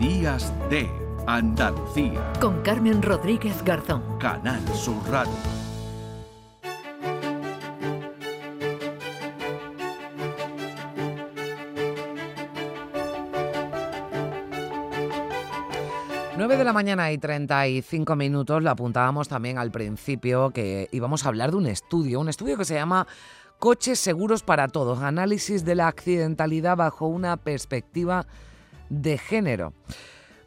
Días de Andalucía. Con Carmen Rodríguez Garzón. Canal Sur Radio. Nueve de la mañana y 35 minutos, lo apuntábamos también al principio que íbamos a hablar de un estudio, un estudio que se llama Coches seguros para todos, análisis de la accidentalidad bajo una perspectiva de género.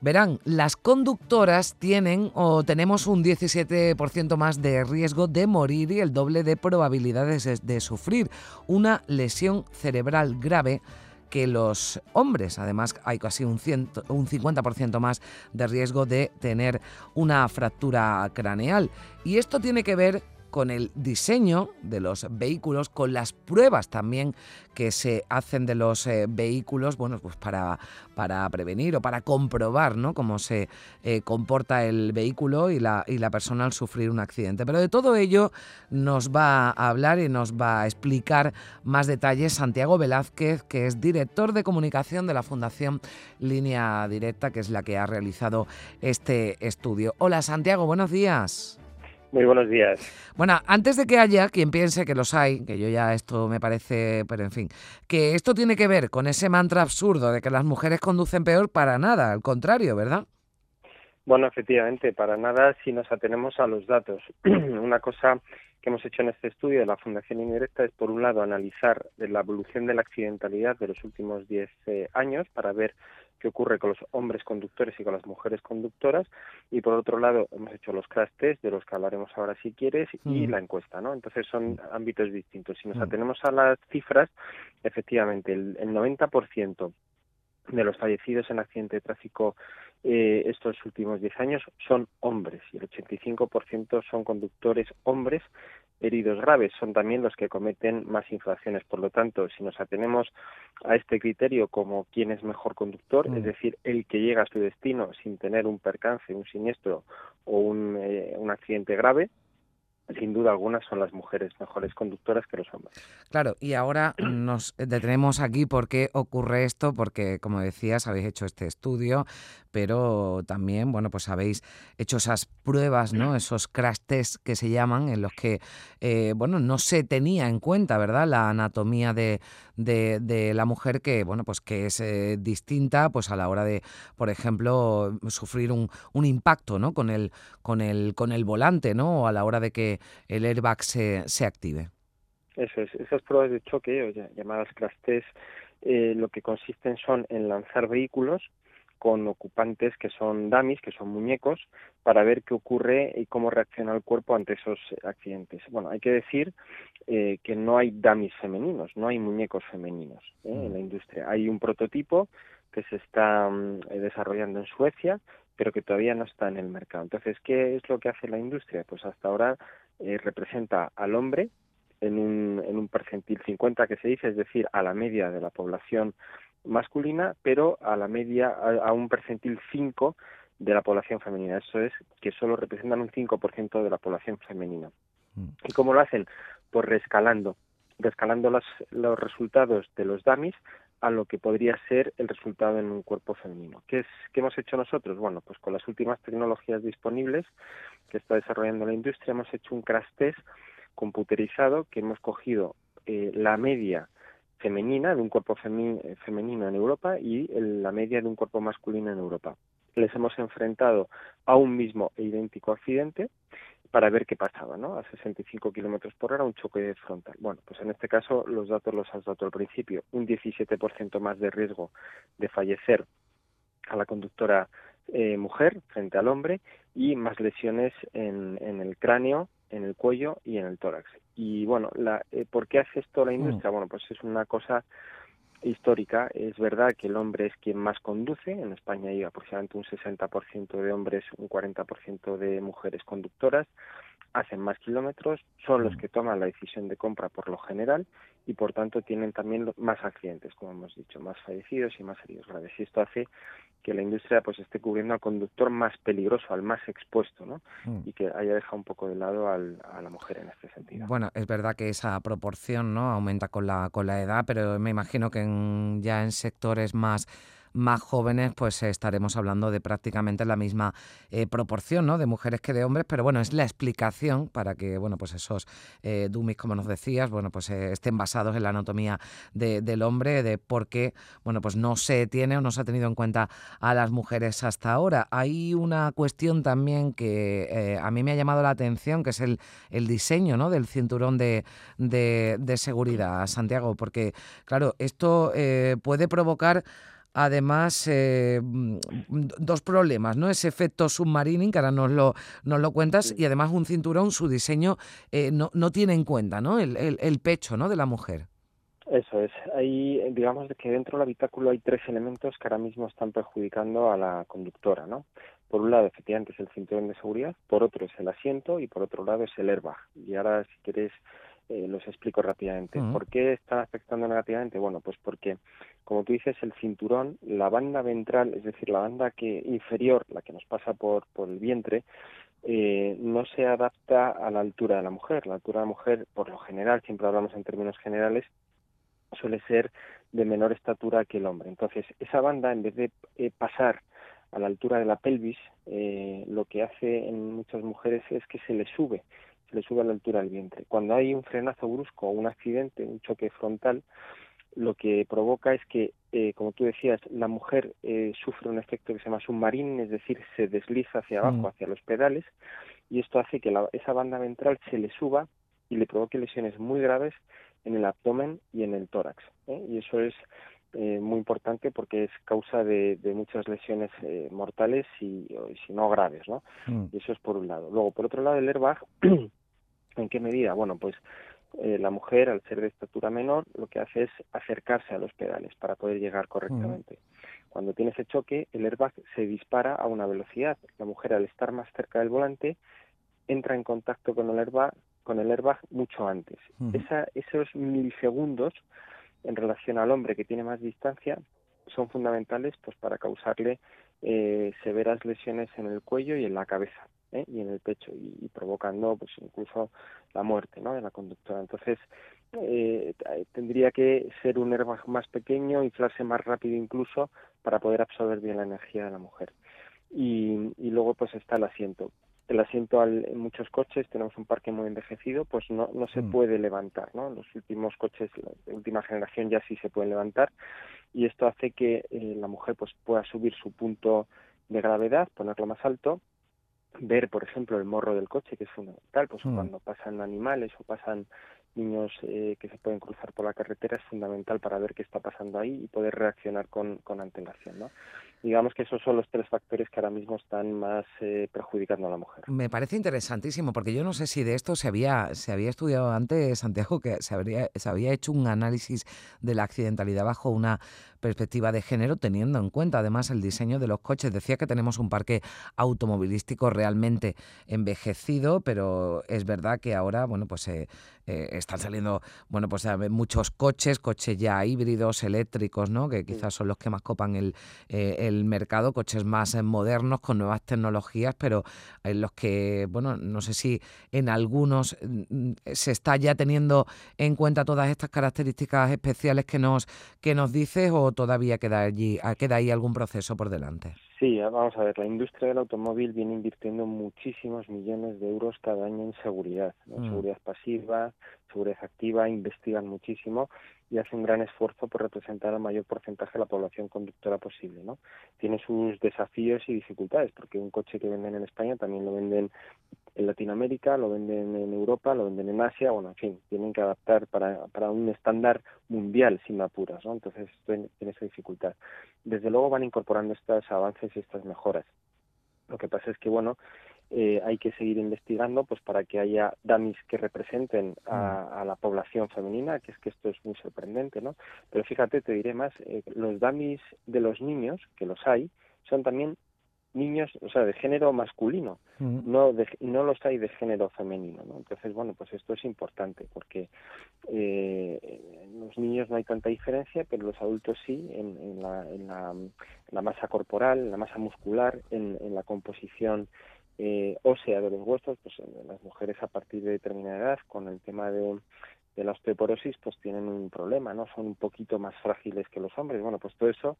Verán, las conductoras tienen o tenemos un 17% más de riesgo de morir y el doble de probabilidades de sufrir una lesión cerebral grave que los hombres. Además, hay casi un, un 50% más de riesgo de tener una fractura craneal. Y esto tiene que ver con el diseño de los vehículos, con las pruebas también que se hacen de los eh, vehículos, bueno, pues para, para prevenir o para comprobar ¿no? cómo se eh, comporta el vehículo y la, y la persona al sufrir un accidente. Pero de todo ello nos va a hablar y nos va a explicar más detalles Santiago Velázquez, que es director de comunicación de la Fundación Línea Directa, que es la que ha realizado este estudio. Hola Santiago, buenos días. Muy buenos días. Bueno, antes de que haya quien piense que los hay, que yo ya esto me parece, pero en fin, que esto tiene que ver con ese mantra absurdo de que las mujeres conducen peor para nada, al contrario, ¿verdad? Bueno, efectivamente, para nada si nos atenemos a los datos. Una cosa que hemos hecho en este estudio de la Fundación Indirecta es, por un lado, analizar la evolución de la accidentalidad de los últimos 10 eh, años para ver qué ocurre con los hombres conductores y con las mujeres conductoras y por otro lado hemos hecho los crash test de los que hablaremos ahora si quieres y la encuesta, ¿no? Entonces son ámbitos distintos. Si nos atenemos a las cifras, efectivamente el, el 90% de los fallecidos en accidente de tráfico eh, estos últimos 10 años son hombres y el 85% son conductores hombres heridos graves. Son también los que cometen más infracciones. Por lo tanto, si nos atenemos a este criterio como quién es mejor conductor, es mm. decir, el que llega a su destino sin tener un percance, un siniestro o un, eh, un accidente grave, sin duda alguna son las mujeres mejores conductoras que los hombres. Claro, y ahora nos detenemos aquí por qué ocurre esto, porque como decías, habéis hecho este estudio, pero también, bueno, pues habéis hecho esas pruebas, ¿no? Esos crash tests que se llaman, en los que, eh, bueno, no se tenía en cuenta, ¿verdad? La anatomía de, de, la mujer que, bueno, pues que es eh, distinta, pues a la hora de, por ejemplo, sufrir un, un impacto, ¿no? Con el, con el, con el volante, ¿no? O a la hora de que el airbag se, se active. Eso es, esas pruebas de choque, llamadas crash test, eh, lo que consisten son en lanzar vehículos con ocupantes que son dummies, que son muñecos, para ver qué ocurre y cómo reacciona el cuerpo ante esos accidentes. Bueno, hay que decir eh, que no hay dummies femeninos, no hay muñecos femeninos ¿eh? en la mm. industria. Hay un prototipo que se está mm, desarrollando en Suecia, pero que todavía no está en el mercado. Entonces, ¿qué es lo que hace la industria? Pues hasta ahora eh, representa al hombre en un, en un percentil 50 que se dice, es decir, a la media de la población masculina, pero a la media, a, un percentil 5 de la población femenina. Eso es que solo representan un 5% de la población femenina. Mm. ¿Y cómo lo hacen? Pues rescalando, rescalando los, los resultados de los dummies a lo que podría ser el resultado en un cuerpo femenino. ¿Qué, es, ¿Qué hemos hecho nosotros? Bueno, pues con las últimas tecnologías disponibles que está desarrollando la industria hemos hecho un crash test computerizado que hemos cogido eh, la media femenina de un cuerpo femenino en Europa y la media de un cuerpo masculino en Europa. Les hemos enfrentado a un mismo e idéntico accidente para ver qué pasaba, ¿no? A 65 kilómetros por hora, un choque frontal. Bueno, pues en este caso los datos los has dado al principio. Un 17% más de riesgo de fallecer a la conductora eh, mujer frente al hombre y más lesiones en, el cráneo, en el cuello y en el tórax. Y bueno, la, eh, ¿por qué hace esto la mm. industria? Bueno, pues es una cosa histórica, es verdad que el hombre es quien más conduce, en España hay aproximadamente un 60% de hombres, un 40% de mujeres conductoras, hacen más kilómetros, son los mm. que toman la decisión de compra por lo general y por tanto tienen también más accidentes, como hemos dicho, más fallecidos y más heridos graves. Y esto hace que la industria pues esté cubriendo al conductor más peligroso, al más expuesto, ¿no? Mm. Y que haya dejado un poco de lado a la mujer en este sentido. Bueno, es verdad que esa proporción, ¿no? Aumenta con la con la edad, pero me imagino que ya en sectores más más jóvenes, pues estaremos hablando de prácticamente la misma eh, proporción, ¿no? De mujeres que de hombres, pero bueno, es la explicación para que, bueno, pues esos eh, dummies, como nos decías, bueno, pues eh, estén basados en la anatomía del hombre, de por qué, bueno, pues no se tiene o no se ha tenido en cuenta a las mujeres hasta ahora. Hay una cuestión también que a mí me ha llamado la atención, que es el, el diseño, ¿no? Del cinturón de, de seguridad, Santiago, porque, claro, esto puede provocar además eh, mm, dos problemas, ¿no? Ese efecto submarining, que ahora nos lo, nos lo cuentas, y además un cinturón, su diseño eh, no, no, tiene en cuenta, ¿no? El, el, pecho, ¿no? De la mujer. Eso es. Ahí, digamos que dentro del habitáculo hay tres elementos que ahora mismo están perjudicando a la conductora, ¿no? Por un lado, efectivamente, es el cinturón de seguridad, por otro es el asiento y por otro lado es el airbag. Y ahora, si quieres, eh, los explico rápidamente. ¿Por qué están afectando negativamente? Bueno, pues porque, como tú dices, el cinturón, la banda ventral, es decir, la banda que inferior, la que nos pasa por, por el vientre, eh, no se adapta a la altura de la mujer. La altura de la mujer, por lo general, siempre hablamos en términos generales, suele ser de menor estatura que el hombre. Entonces, esa banda, en vez de eh, pasar a la altura de la pelvis, eh, lo que hace en muchas mujeres es que se le sube se le sube a la altura del vientre. Cuando hay un frenazo brusco o un accidente, un choque frontal, lo que provoca es que, eh, como tú decías, la mujer eh, sufre un efecto que se llama submarino, es decir, se desliza hacia abajo, mm. hacia los pedales, y esto hace que esa banda ventral se le suba y le provoque lesiones muy graves en el abdomen y en el tórax. ¿eh? Y eso es muy importante porque es causa de, muchas lesiones mortales y, si no graves, ¿no? Mm. Y eso es por un lado. Luego, por otro lado, el airbag ¿En qué medida? Bueno, pues eh, la mujer, al ser de estatura menor, lo que hace es acercarse a los pedales para poder llegar correctamente. Cuando tiene ese choque, el airbag se dispara a una velocidad. La mujer, al estar más cerca del volante, entra en contacto con el airbag, con el airbag mucho antes. Esa, esos milisegundos en relación al hombre que tiene más distancia son fundamentales pues para causarle eh, severas lesiones en el cuello y en la cabeza. ¿Eh? y en el pecho y, provocando pues incluso la muerte ¿no? de la conductora. Entonces eh, tendría que ser un airbag más pequeño, inflarse más rápido incluso para poder absorber bien la energía de la mujer. Y, y luego pues está el asiento. El asiento en muchos coches, tenemos un parque muy envejecido, pues no, no se mm. puede levantar, ¿no? Los últimos coches de última generación ya sí se pueden levantar y esto hace que eh, la mujer pues pueda subir su punto de gravedad, ponerlo más alto ver, por ejemplo, el morro del coche, que es fundamental, pues mm. cuando pasan animales o pasan niños eh, que se pueden cruzar por la carretera es fundamental para ver qué está pasando ahí y poder reaccionar con, con antelación, ¿no? Digamos que esos son los tres factores que ahora mismo están más eh, perjudicando a la mujer. Me parece interesantísimo, porque yo no sé si de esto se había, se había estudiado antes, Santiago, que se, habría, se había hecho un análisis de la accidentalidad bajo una perspectiva de género, teniendo en cuenta además el diseño de los coches. Decía que tenemos un parque automovilístico realmente envejecido, pero es verdad que ahora, bueno, pues eh, eh, están saliendo, bueno, pues muchos coches, coches ya híbridos, eléctricos, ¿no? Que quizás son los que más copan el el mercado, coches más eh, modernos, con nuevas tecnologías, pero en los que, bueno, no sé si en algunos mm, se está ya teniendo en cuenta todas estas características especiales que nos, que nos dices o todavía queda allí, queda ahí algún proceso por delante. Sí, vamos a ver, la industria del automóvil viene invirtiendo muchísimos millones de euros cada año en seguridad, mm. seguridad pasiva, seguridad activa, investigan muchísimo y hace un gran esfuerzo por representar al mayor porcentaje de la población conductora posible, ¿no? Tiene sus desafíos y dificultades, porque un coche que venden en España también lo venden en Latinoamérica, lo venden en Europa, lo venden en Asia, bueno, en fin, tienen que adaptar para, para un estándar mundial sin apuras, ¿no? Entonces tiene esa dificultad. Desde luego van incorporando estos avances y estas mejoras. Lo que pasa es que, bueno, eh, hay que seguir investigando pues para que haya dummies que representen a, mm. la población femenina, que es que esto es muy sorprendente, ¿no? Pero fíjate, te diré más, eh, los dummies de los niños, que los hay, son también niños, o sea, de género masculino, mm. no no los hay de género femenino, ¿no? Entonces, bueno, pues esto es importante porque eh, en los niños no hay tanta diferencia, pero los adultos sí en, en, la, en, la, masa corporal, en la masa muscular, en, en la composición eh, ósea de los huesos, pues las mujeres a partir de determinada edad, con el tema de, de la osteoporosis, pues tienen un problema, ¿no? Son un poquito más frágiles que los hombres. Bueno, pues todo eso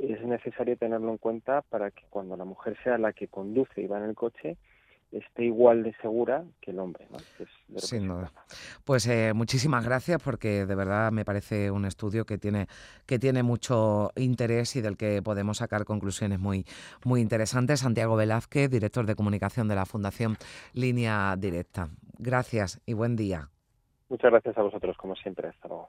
es necesario tenerlo en cuenta para que cuando la mujer sea la que conduce y va en el coche, esté igual de segura que el hombre. ¿no? Sin duda. Pues eh, muchísimas gracias porque de verdad me parece un estudio que tiene, que tiene mucho interés y del que podemos sacar conclusiones muy, muy interesantes. Santiago Velázquez, director de comunicación de la Fundación Línea Directa. Gracias y buen día. Muchas gracias a vosotros, como siempre. Hasta luego.